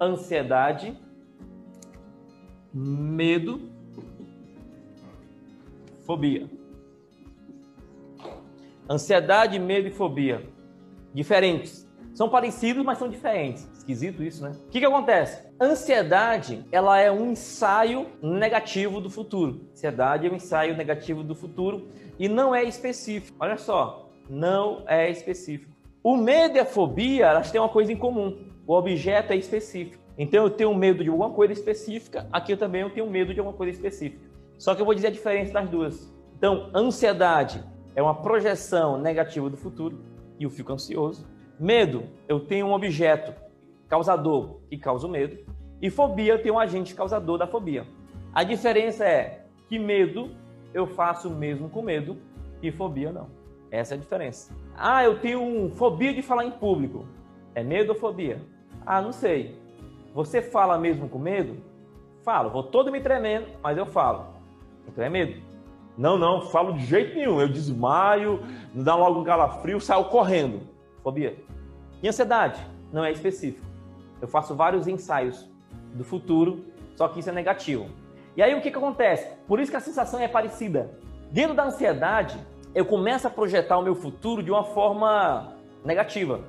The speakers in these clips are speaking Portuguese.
ansiedade, medo, fobia. Ansiedade, medo e fobia. Diferentes. São parecidos, mas são diferentes. Esquisito isso, né? O que, que acontece? Ansiedade, ela é um ensaio negativo do futuro. Ansiedade é um ensaio negativo do futuro e não é específico. Olha só, não é específico. O medo e a fobia, elas têm uma coisa em comum. O objeto é específico. Então eu tenho medo de alguma coisa específica, aqui eu também eu tenho medo de alguma coisa específica. Só que eu vou dizer a diferença das duas. Então, ansiedade é uma projeção negativa do futuro e eu fico ansioso. Medo, eu tenho um objeto causador que causa o medo. E fobia, eu tenho um agente causador da fobia. A diferença é que medo eu faço mesmo com medo e fobia não. Essa é a diferença. Ah, eu tenho fobia de falar em público. É medo ou fobia? Ah, não sei. Você fala mesmo com medo? Falo, vou todo me tremendo, mas eu falo. Então é medo. Não, não, falo de jeito nenhum. Eu desmaio, me dá logo um calafrio, saio correndo. Fobia. E ansiedade? Não é específico. Eu faço vários ensaios do futuro, só que isso é negativo. E aí o que, que acontece? Por isso que a sensação é parecida. Dentro da ansiedade, eu começo a projetar o meu futuro de uma forma negativa.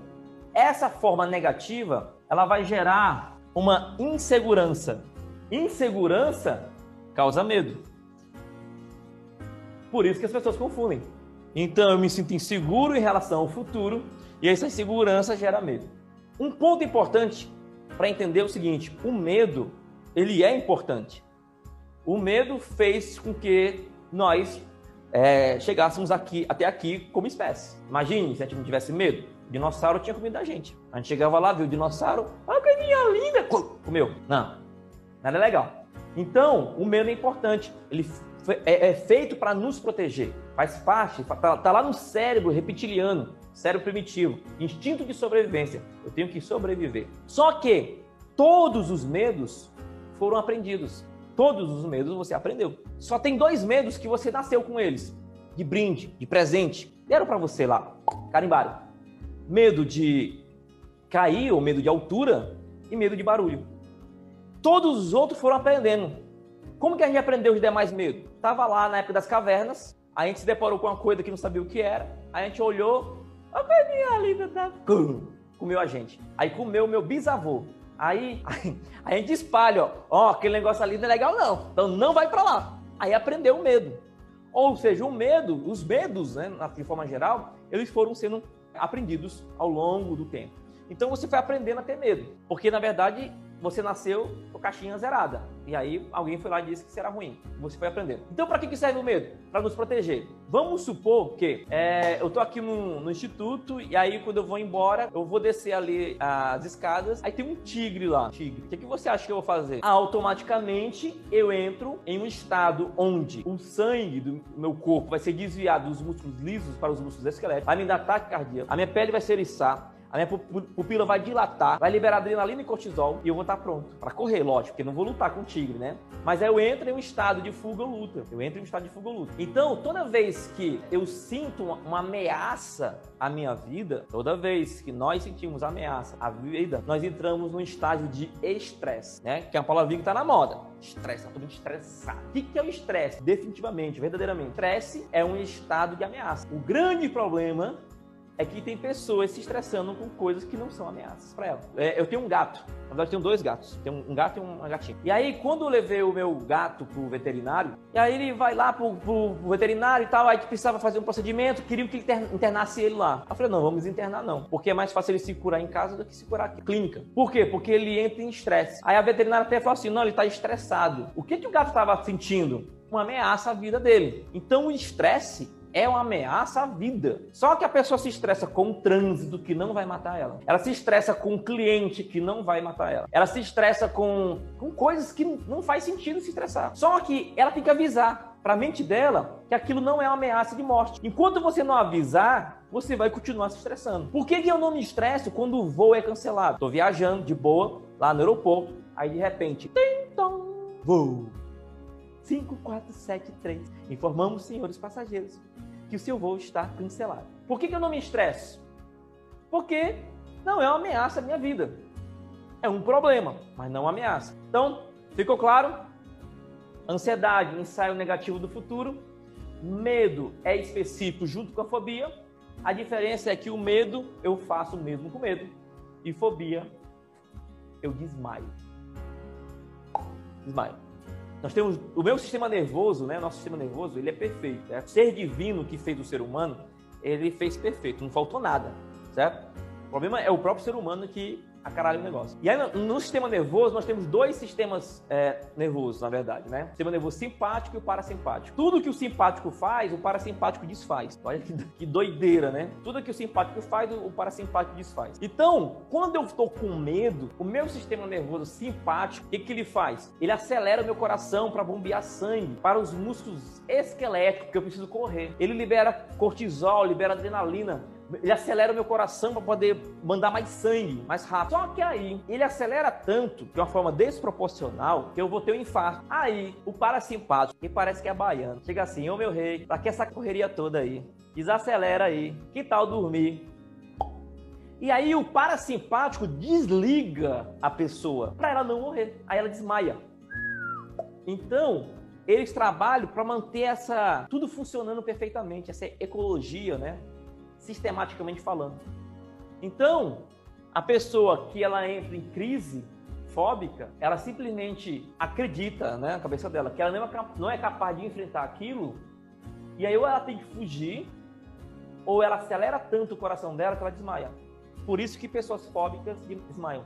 Essa forma negativa, ela vai gerar uma insegurança. Insegurança causa medo. Por isso que as pessoas confundem. Então eu me sinto inseguro em relação ao futuro e essa insegurança gera medo. Um ponto importante para entender o seguinte: o medo ele é importante. O medo fez com que nós é, chegássemos aqui até aqui como espécie. Imagine se a gente não tivesse medo. O dinossauro tinha comido a gente. A gente chegava lá, viu o dinossauro, olha que minha linda, comeu. Não, nada legal. Então, o medo é importante. Ele é, é feito para nos proteger. Faz parte, está tá lá no cérebro reptiliano, cérebro primitivo, instinto de sobrevivência. Eu tenho que sobreviver. Só que todos os medos foram aprendidos. Todos os medos você aprendeu. Só tem dois medos que você nasceu com eles: de brinde, de presente. Deram para você lá, carimbaram. Medo de cair ou medo de altura e medo de barulho. Todos os outros foram aprendendo. Como que a gente aprendeu os demais medos? Tava lá na época das cavernas, a gente se deparou com uma coisa que não sabia o que era, a gente olhou, a coisinha linda tá... comeu a gente. Aí comeu o meu bisavô. Aí, aí, a gente espalha, ó, ó, aquele negócio ali não é legal não, então não vai para lá. Aí aprendeu o medo. Ou seja, o medo, os medos, né, de forma geral, eles foram sendo aprendidos ao longo do tempo. Então você foi aprendendo a ter medo, porque na verdade você nasceu com a caixinha zerada. E aí alguém foi lá e disse que será ruim. Você foi aprendendo. Então, para que, que serve o medo? Para nos proteger. Vamos supor que é, eu tô aqui no, no, instituto e aí quando eu vou embora, eu vou descer ali as escadas, aí tem um tigre lá. Tigre. O que, que você acha que eu vou fazer? Automaticamente eu entro em um estado onde o sangue do meu corpo vai ser desviado dos músculos lisos para os músculos esqueléticos, me dar ataque cardíaco, a minha pele vai ser eriçar, a minha pupila vai dilatar, vai liberar adrenalina e cortisol e eu vou estar pronto para correr, lógico, porque não vou lutar com o tigre, né? Mas aí eu entro em um estado de fuga ou luta. Eu entro em um estado de fuga ou luta. Então, toda vez que eu sinto uma, ameaça à minha vida, toda vez que nós sentimos ameaça à vida, nós entramos num estágio de estresse, né? Que é uma palavra que está na moda. Estresse, tá todo mundo estressado. O que é o estresse? Definitivamente, verdadeiramente. Estresse é um estado de ameaça. O grande problema é que tem pessoas se estressando com coisas que não são ameaças para ela. É, eu tenho um gato, na verdade tenho dois gatos, tenho um gato e uma gatinha. E aí quando eu levei o meu gato pro veterinário, e aí ele vai lá pro, pro, pro veterinário e tal, aí precisava fazer um procedimento, queriam que ele internasse ele lá. Eu falei, não, vamos internar não, porque é mais fácil ele se curar em casa do que se curar aqui. Clínica. Por quê? Porque ele entra em estresse. Aí a veterinária até falou assim, não, ele tá estressado. O que, que o gato estava sentindo? Uma ameaça à vida dele. Então o estresse é uma ameaça à vida. Só que a pessoa se estressa com o trânsito que não vai matar ela. Ela se estressa com um cliente que não vai matar ela. Ela se estressa com, com coisas que não faz sentido se estressar. Só que ela tem que avisar para a mente dela que aquilo não é uma ameaça de morte. Enquanto você não avisar, você vai continuar se estressando. Por que, que eu não me estresso quando o voo é cancelado? Estou viajando de boa lá no aeroporto, aí de repente, tim, tom, voo. 5473. Informamos, senhores passageiros, que o seu voo está cancelado. Por que, que eu não me estresso? Porque não é uma ameaça à minha vida. É um problema, mas não uma ameaça. Então, ficou claro? Ansiedade, ensaio negativo do futuro. Medo é específico junto com a fobia. A diferença é que o medo eu faço mesmo com medo. E fobia eu desmaio. Desmaio. Nós temos o meu sistema nervoso, né? Nosso sistema nervoso, ele é perfeito. É ser divino que fez o ser humano, ele fez perfeito, não faltou nada, certo? O problema é o próprio ser humano que a caralho o negócio. E aí, no sistema nervoso, nós temos dois sistemas é, nervosos, na verdade, né? O sistema nervoso simpático e o parasimpático. Tudo que o simpático faz, o parasimpático desfaz. Olha que, que doideira, né? Tudo que o simpático faz, o parasimpático desfaz. Então, quando eu estou com medo, o meu sistema nervoso simpático, o que, que ele faz? Ele acelera o meu coração para bombear sangue para os músculos esqueléticos que eu preciso correr. Ele libera cortisol, libera adrenalina ele acelera o meu coração para poder mandar mais sangue, mais rápido. Só que aí, ele acelera tanto, de uma forma desproporcional, que eu vou ter um infarto. Aí, o parasimpático, que parece que é baiano, chega assim, ô meu rei, pra que essa correria toda aí? Desacelera aí. Que tal dormir? E aí o parasimpático desliga a pessoa para ela não morrer. Aí ela desmaia. Então, eles trabalham para manter essa tudo funcionando perfeitamente, essa ecologia, né? Sistematicamente falando. Então, a pessoa que ela entra em crise fóbica, ela simplesmente acredita, né, na cabeça dela, que ela não é capaz de enfrentar aquilo, e aí ou ela tem que fugir, ou ela acelera tanto o coração dela que ela desmaia. Por isso que pessoas fóbicas desmaiam.